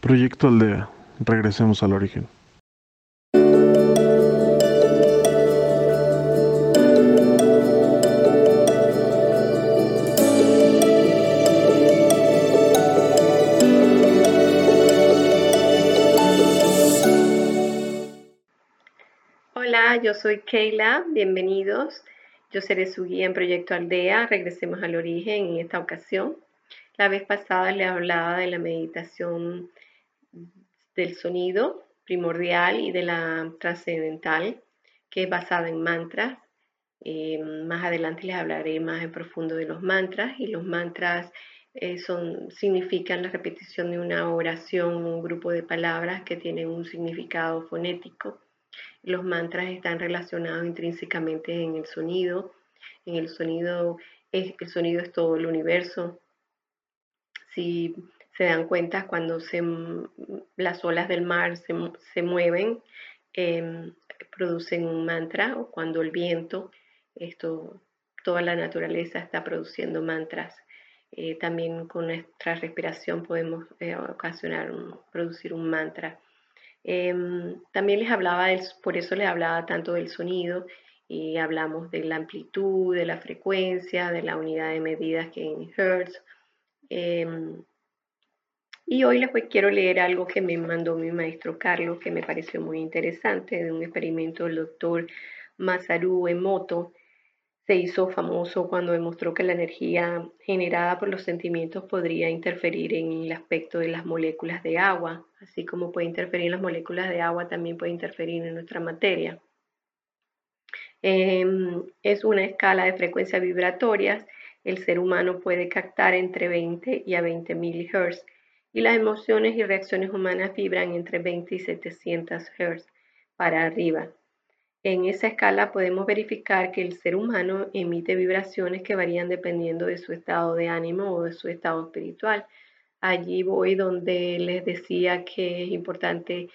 Proyecto Aldea. Regresemos al origen. Hola, yo soy Keila, bienvenidos. Yo seré su guía en Proyecto Aldea. Regresemos al origen en esta ocasión. La vez pasada le hablaba de la meditación del sonido primordial y de la trascendental, que es basada en mantras. Eh, más adelante les hablaré más en profundo de los mantras y los mantras eh, son, significan la repetición de una oración, un grupo de palabras que tienen un significado fonético los mantras están relacionados intrínsecamente en el sonido. En el sonido, el sonido es todo el universo. Si se dan cuenta, cuando se, las olas del mar se, mueven, em, producen un mantra, o cuando el viento, esto, toda la naturaleza está produciendo mantras. Eh, también con nuestra respiración podemos eh, ocasionar, producir un mantra. Em, también les hablaba, por eso les hablaba tanto del sonido y hablamos de la amplitud, de la frecuencia, de la unidad de medidas que en Hertz. Em, y hoy les quiero leer algo que me mandó mi maestro Carlos, que me pareció muy interesante, de un experimento del doctor Masaru Emoto, se hizo famoso cuando demostró que la energía generada por los sentimientos podría interferir en el aspecto de las moléculas de agua, así como puede interferir en las moléculas de agua, también puede interferir en nuestra materia. Em, es una escala de frecuencias vibratorias. El ser humano puede captar entre 20 y a 20 mHz y las emociones y reacciones humanas vibran entre 20 y 700 Hz para arriba. En esa escala podemos verificar que el ser humano emite vibraciones que varían dependiendo de su estado de ánimo o de su estado espiritual. Allí voy donde les decía que es importante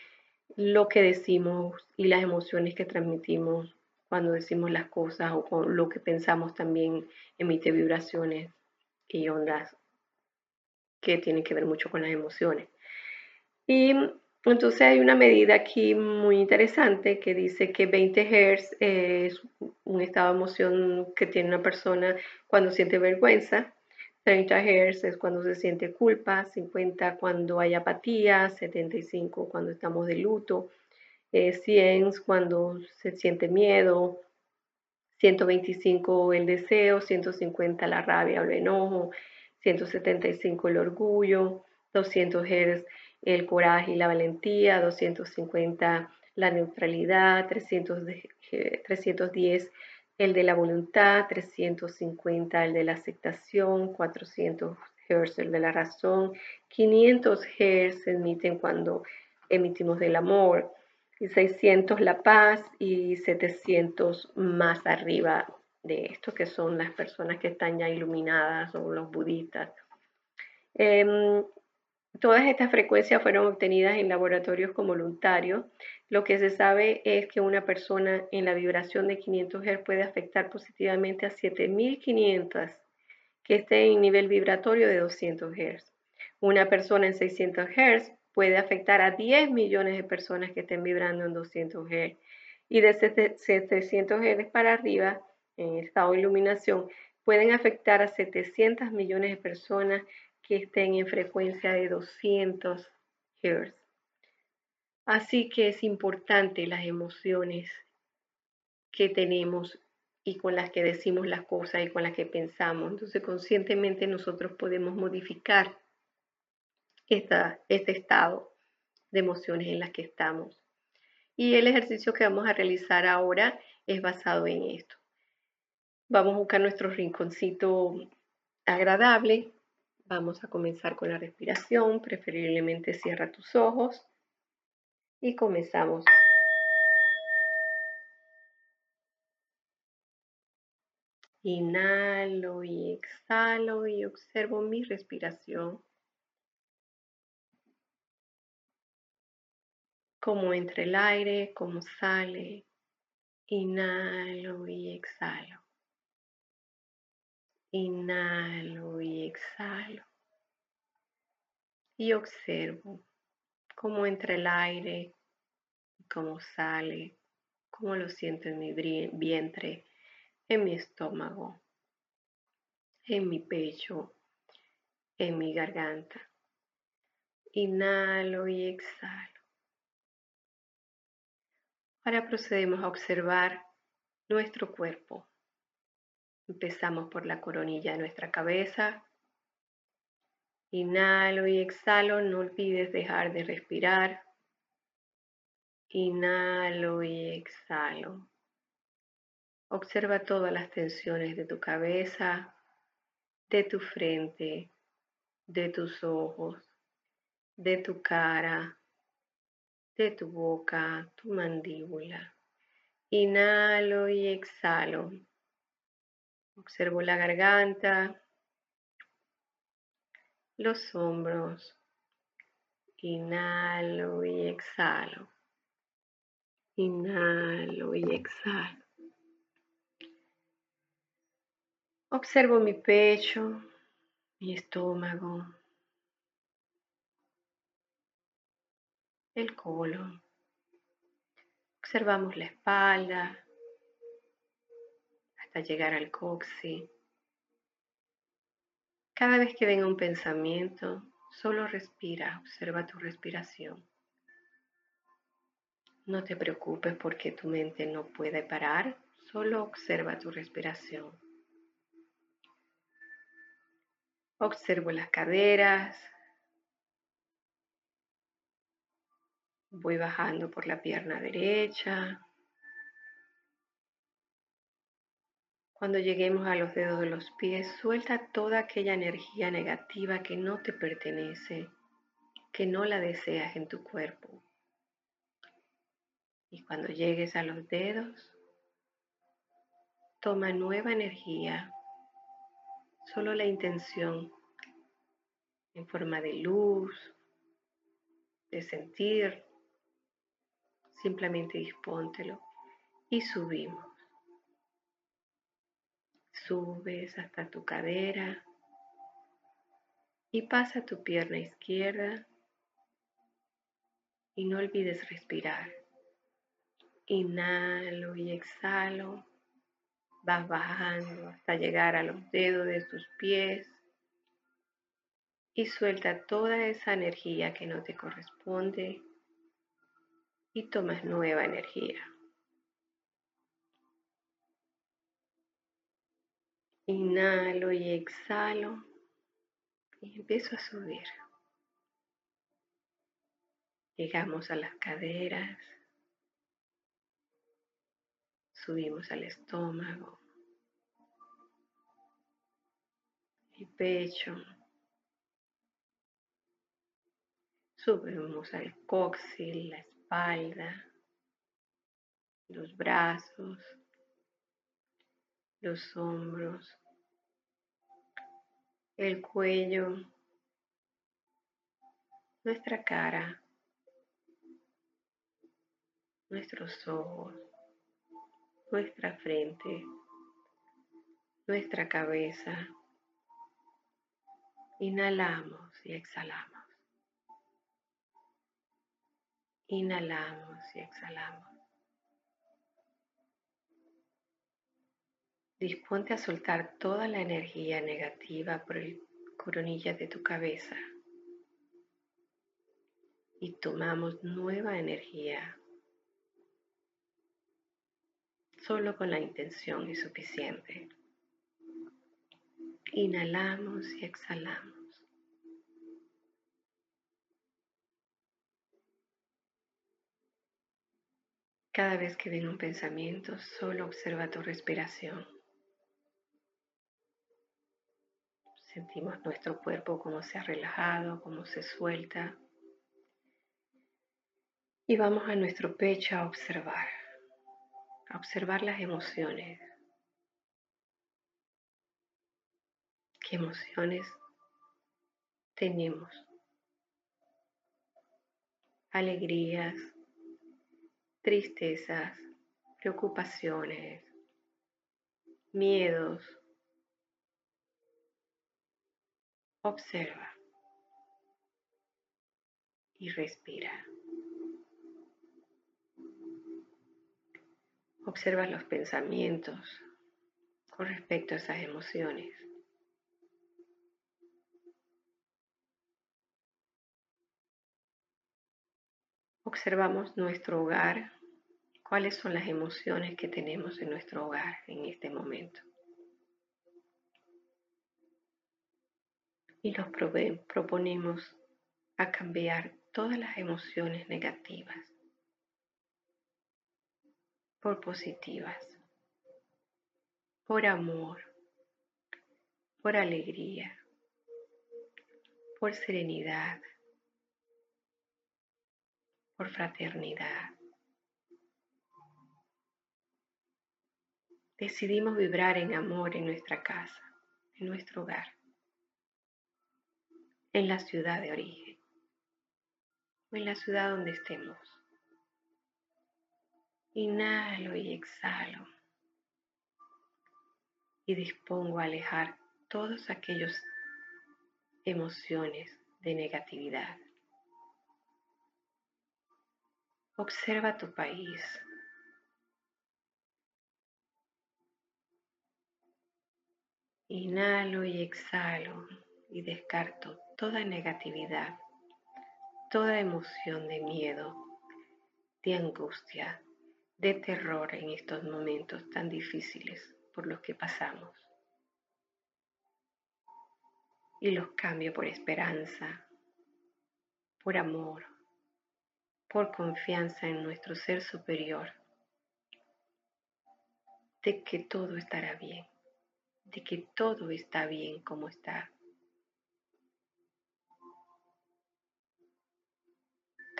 lo que decimos y las emociones que transmitimos cuando decimos las cosas o lo que pensamos también emite vibraciones y ondas que tienen que ver mucho con las emociones. Y entonces hay una medida aquí muy interesante que dice que 20 Hz es un estado de emoción que tiene una persona cuando siente vergüenza, 30 Hz es cuando se siente culpa, 50 cuando hay apatía, 75 cuando estamos de luto, 100 cuando se siente miedo, 125 el deseo, 150 la rabia o el enojo, 175 el orgullo, 200 Hz el coraje y la valentía, 250 la neutralidad, 310 el de la voluntad, 350 el de la aceptación, 400 Hz el de la razón, 500 Hz emiten cuando emitimos del amor, y 600 la paz y 700 más arriba de esto, que son las personas que están ya iluminadas o los budistas. Em, Todas estas frecuencias fueron obtenidas en laboratorios con voluntarios. Lo que se sabe es que una persona en la vibración de 500 Hz puede afectar positivamente a 7500 que esté en nivel vibratorio de 200 Hz. Una persona en 600 Hz puede afectar a 10 millones de personas que estén vibrando en 200 Hz. Y de 700 Hz para arriba, en estado de iluminación, pueden afectar a 700 millones de personas que estén en frecuencia de 200 Hz. Así que es importante las emociones que tenemos y con las que decimos las cosas y con las que pensamos. Entonces conscientemente nosotros podemos modificar esta, este estado de emociones en las que estamos. Y el ejercicio que vamos a realizar ahora es basado en esto. Vamos a buscar nuestro rinconcito agradable Vamos a comenzar con la respiración. Preferiblemente cierra tus ojos y comenzamos. Inhalo y exhalo y observo mi respiración. Como entra el aire, como sale. Inhalo y exhalo. Inhalo y exhalo. Y observo cómo entra el aire, cómo sale, cómo lo siento en mi vientre, en mi estómago, en mi pecho, en mi garganta. Inhalo y exhalo. Ahora procedemos a observar nuestro cuerpo. Empezamos por la coronilla de nuestra cabeza. Inhalo y exhalo. No olvides dejar de respirar. Inhalo y exhalo. Observa todas las tensiones de tu cabeza, de tu frente, de tus ojos, de tu cara, de tu boca, tu mandíbula. Inhalo y exhalo. Observo la garganta, los hombros. Inhalo y exhalo. Inhalo y exhalo. Observo mi pecho, mi estómago, el colon. Observamos la espalda hasta llegar al coxi. Cada vez que venga un pensamiento, solo respira, observa tu respiración. No te preocupes porque tu mente no puede parar, solo observa tu respiración. Observo las caderas, Voy bajando por la pierna derecha. Cuando lleguemos a los dedos de los pies, suelta toda aquella energía negativa que no te pertenece, que no la deseas en tu cuerpo. Y cuando llegues a los dedos, toma nueva energía, solo la intención en forma de luz, de sentir, Simplemente dispóntelo y subimos. Subes hasta tu cadera y pasa tu pierna izquierda y no olvides respirar. Inhalo y exhalo. Vas bajando hasta llegar a los dedos de tus pies y suelta toda esa energía que no te corresponde y tomas nueva energía. Inhalo y exhalo y empiezo a subir. Llegamos a las caderas, subimos al estómago, el pecho, subimos al coxil, la espalda, los brazos, los hombros, el cuello, nuestra cara, nuestros ojos, nuestra frente, nuestra cabeza. Inhalamos y exhalamos. Inhalamos y exhalamos. Disponte a soltar toda la energía negativa por el coronilla de tu cabeza. Y tomamos nueva energía. Solo con la intención es suficiente. Inhalamos y exhalamos. Cada vez que viene un pensamiento, solo observa tu respiración. Sentimos nuestro cuerpo como se ha relajado, como se suelta. Y vamos a nuestro pecho a observar, a observar las emociones. ¿Qué emociones tenemos? Alegrías, tristezas, preocupaciones, miedos. Observa y respira. Observa los pensamientos con respecto a esas emociones. Observamos nuestro hogar, cuáles son las emociones que tenemos en nuestro hogar en este momento. Y nos proponemos a cambiar todas las emociones negativas por positivas, por amor, por alegría, por serenidad, por fraternidad. Decidimos vibrar en amor en nuestra casa, en nuestro hogar, en la ciudad de origen o en la ciudad donde estemos. Inhalo y exhalo y dispongo a alejar todas aquellas emociones de negatividad. Observa tu país. Inhalo y exhalo y descarto toda negatividad, toda emoción de miedo, de angustia, de terror en estos momentos tan difíciles por los que pasamos. Y los cambio por esperanza, por amor, por confianza en nuestro ser superior, de que todo estará bien, de que todo está bien como está.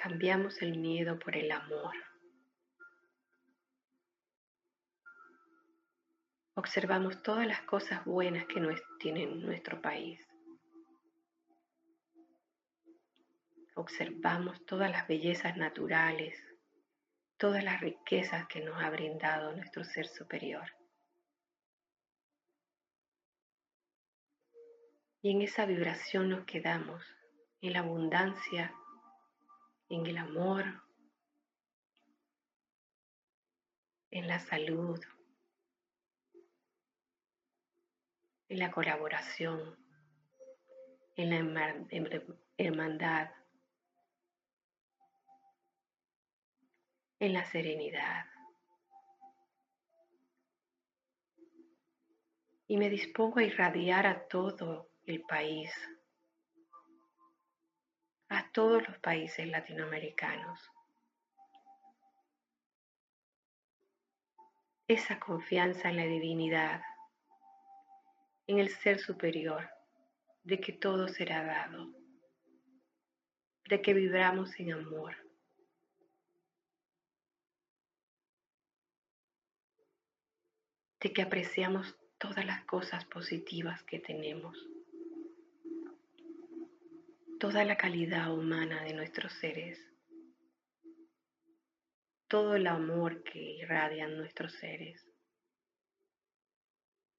Cambiamos el miedo por el amor. Observamos todas las cosas buenas que tiene nuestro país. observamos todas las bellezas naturales, todas las riquezas que nos ha brindado nuestro ser superior. Y en esa vibración nos quedamos, en la abundancia, en el amor, en la salud, en la colaboración, en la hermandad, en la serenidad. Y me dispongo a irradiar a todo el país, a todos los países latinoamericanos. Esa confianza en la divinidad, en el ser superior, de que todo será dado, de que vibramos en amor. de que apreciamos todas las cosas positivas que tenemos, toda la calidad humana de nuestros seres, todo el amor que irradian nuestros seres,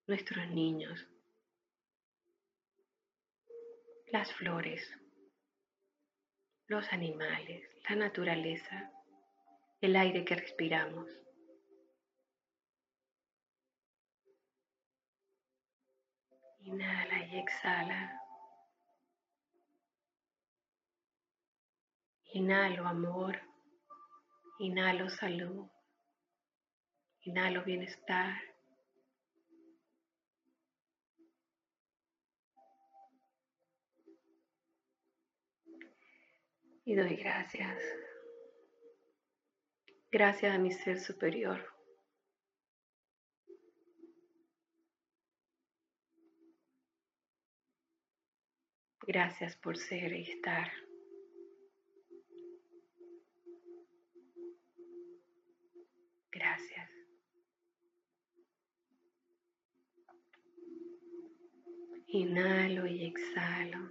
nuestros niños, las flores, los animales, la naturaleza, el aire que respiramos. Inhala y exhala. Inhalo amor. Inhalo salud. Inhalo bienestar. Y doy gracias. Gracias a mi ser superior Gracias por ser y estar. Inhalo y exhalo.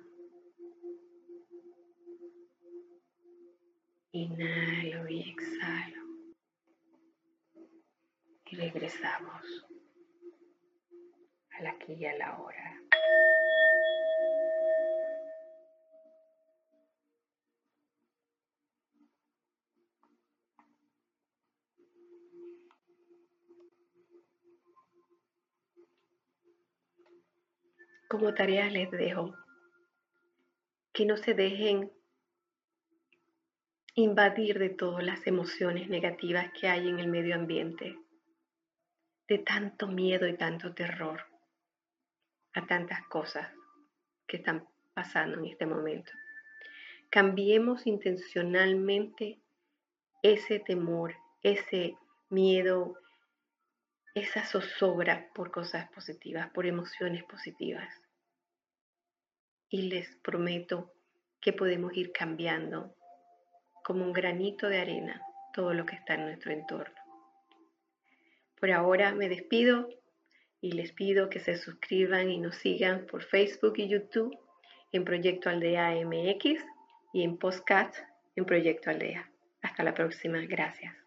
Inhalo y exhalo. Y regresamos a la aquí y a la hora. Como tarea les dejo que no se dejen invadir de todas las emociones negativas que hay en el medio ambiente, de tanto miedo y tanto terror a tantas cosas que están pasando en este momento. Cambiemos intencionalmente ese temor, ese miedo, esa zozobra por cosas positivas, por emociones positivas. Y les prometo que podemos ir cambiando como un granito de arena todo lo que está en nuestro entorno. Por ahora me despido y les pido que se suscriban y nos sigan por Facebook y YouTube en Proyecto Aldea MX y en Postcat en Proyecto Aldea. Hasta la próxima. Gracias.